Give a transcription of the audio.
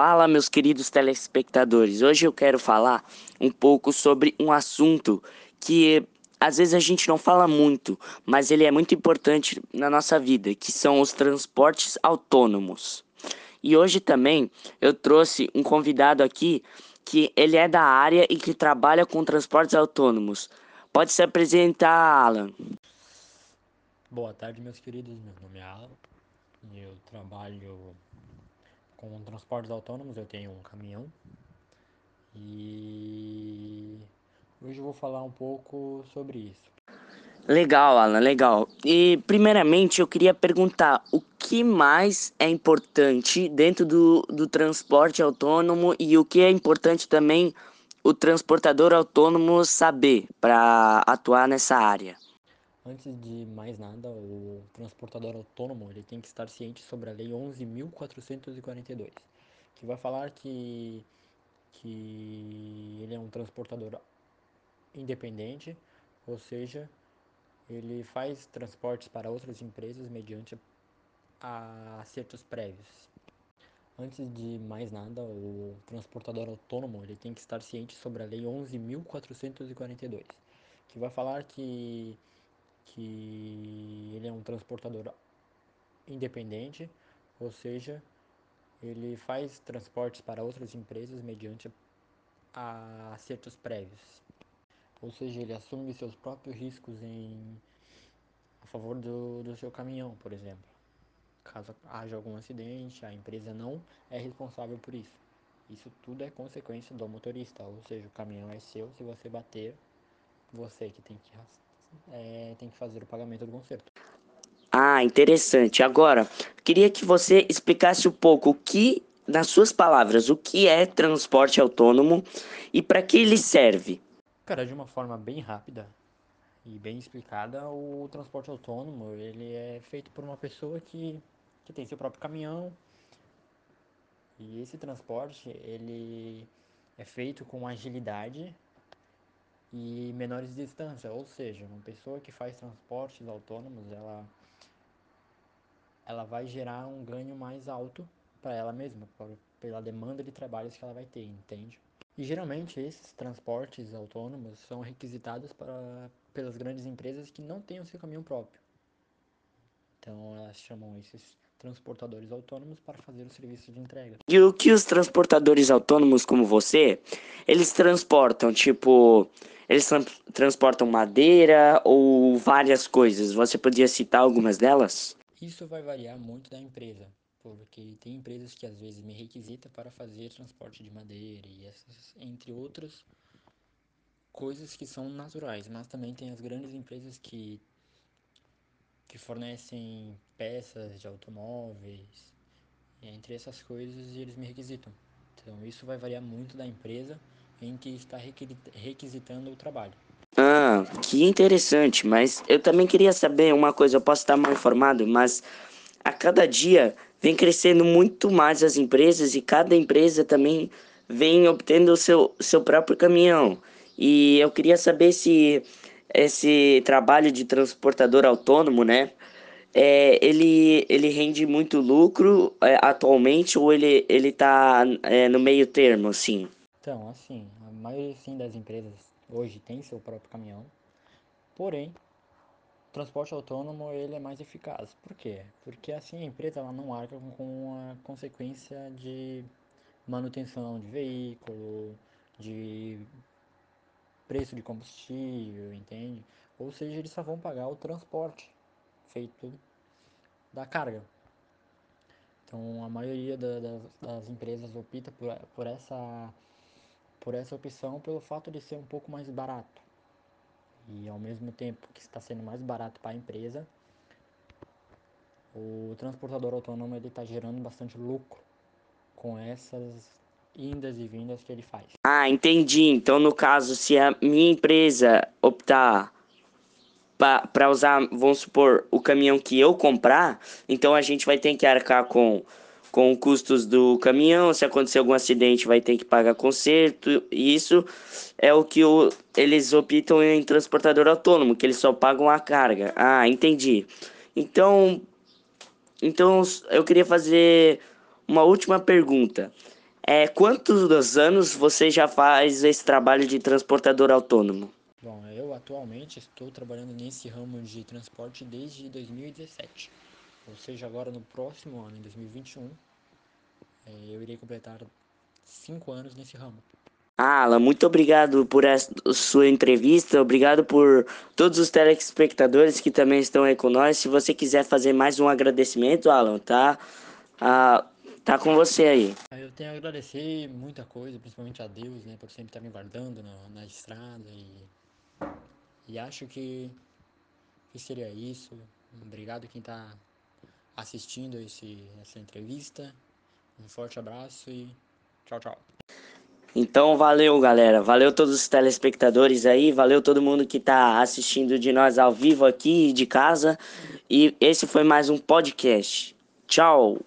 Fala, meus queridos telespectadores. Hoje eu quero falar um pouco sobre um assunto que às vezes a gente não fala muito, mas ele é muito importante na nossa vida, que são os transportes autônomos. E hoje também eu trouxe um convidado aqui que ele é da área e que trabalha com transportes autônomos. Pode se apresentar, Alan. Boa tarde, meus queridos. Meu nome é Alan. Eu trabalho com transportes autônomos, eu tenho um caminhão. E hoje eu vou falar um pouco sobre isso. Legal, Alan, legal. E primeiramente eu queria perguntar o que mais é importante dentro do, do transporte autônomo e o que é importante também o transportador autônomo saber para atuar nessa área. Antes de mais nada, o transportador autônomo ele tem que estar ciente sobre a Lei 11.442, que vai falar que, que ele é um transportador independente, ou seja, ele faz transportes para outras empresas mediante acertos prévios. Antes de mais nada, o transportador autônomo ele tem que estar ciente sobre a Lei 11.442, que vai falar que que ele é um transportador independente, ou seja, ele faz transportes para outras empresas mediante acertos prévios. Ou seja, ele assume seus próprios riscos em a favor do, do seu caminhão, por exemplo. Caso haja algum acidente, a empresa não é responsável por isso. Isso tudo é consequência do motorista, ou seja, o caminhão é seu, se você bater, você que tem que é, tem que fazer o pagamento do conserto. Ah, interessante. Agora, queria que você explicasse um pouco o que, nas suas palavras, o que é transporte autônomo e para que ele serve. Cara, de uma forma bem rápida e bem explicada, o transporte autônomo ele é feito por uma pessoa que, que tem seu próprio caminhão e esse transporte ele é feito com agilidade e menores distâncias, ou seja, uma pessoa que faz transportes autônomos, ela ela vai gerar um ganho mais alto para ela mesma, por, pela demanda de trabalhos que ela vai ter, entende? E geralmente esses transportes autônomos são requisitados para, pelas grandes empresas que não têm o seu caminhão próprio. Então elas chamam esses transportadores autônomos para fazer o serviço de entrega. E o que os transportadores autônomos como você, eles transportam, tipo, eles tra transportam madeira ou várias coisas? Você podia citar algumas delas? Isso vai variar muito da empresa, porque tem empresas que às vezes me requisitam para fazer transporte de madeira e essas, entre outras coisas que são naturais, mas também tem as grandes empresas que que fornecem peças de automóveis, entre essas coisas eles me requisitam. Então isso vai variar muito da empresa em que está requisitando o trabalho. Ah, que interessante, mas eu também queria saber uma coisa, eu posso estar mal informado, mas a cada dia vem crescendo muito mais as empresas e cada empresa também vem obtendo o seu, seu próprio caminhão. E eu queria saber se esse trabalho de transportador autônomo, né, é, ele, ele rende muito lucro é, atualmente ou ele, ele tá é, no meio termo, assim? Então, assim, a maioria sim das empresas hoje tem seu próprio caminhão, porém, o transporte autônomo ele é mais eficaz. Por quê? Porque assim a empresa ela não arca com a consequência de manutenção de veículo, de preço de combustível, entende? Ou seja, eles só vão pagar o transporte feito da carga. Então, a maioria da, das, das empresas opta por, por essa por essa opção pelo fato de ser um pouco mais barato. E ao mesmo tempo que está sendo mais barato para a empresa, o transportador autônomo ele está gerando bastante lucro com essas indas e vindas que ele faz. Ah, entendi. Então, no caso, se a minha empresa optar para usar, vamos supor, o caminhão que eu comprar, então a gente vai ter que arcar com com custos do caminhão, se acontecer algum acidente vai ter que pagar conserto, isso é o que o, eles optam em transportador autônomo, que eles só pagam a carga. Ah, entendi. Então, então eu queria fazer uma última pergunta. É, quantos anos você já faz esse trabalho de transportador autônomo? Bom, eu atualmente estou trabalhando nesse ramo de transporte desde 2017. Ou seja, agora no próximo ano, em 2021, é, eu irei completar cinco anos nesse ramo. Alan, muito obrigado por essa sua entrevista, obrigado por todos os telespectadores que também estão aí com nós. Se você quiser fazer mais um agradecimento, Alan, tá? Ah, tá com você aí. Eu tenho a agradecer muita coisa, principalmente a Deus, né, por sempre estar me guardando na, na estrada e, e acho que, que seria isso. Obrigado quem está assistindo esse, essa entrevista. Um forte abraço e tchau, tchau. Então, valeu, galera. Valeu todos os telespectadores aí. Valeu todo mundo que está assistindo de nós ao vivo aqui de casa. E esse foi mais um podcast. Tchau.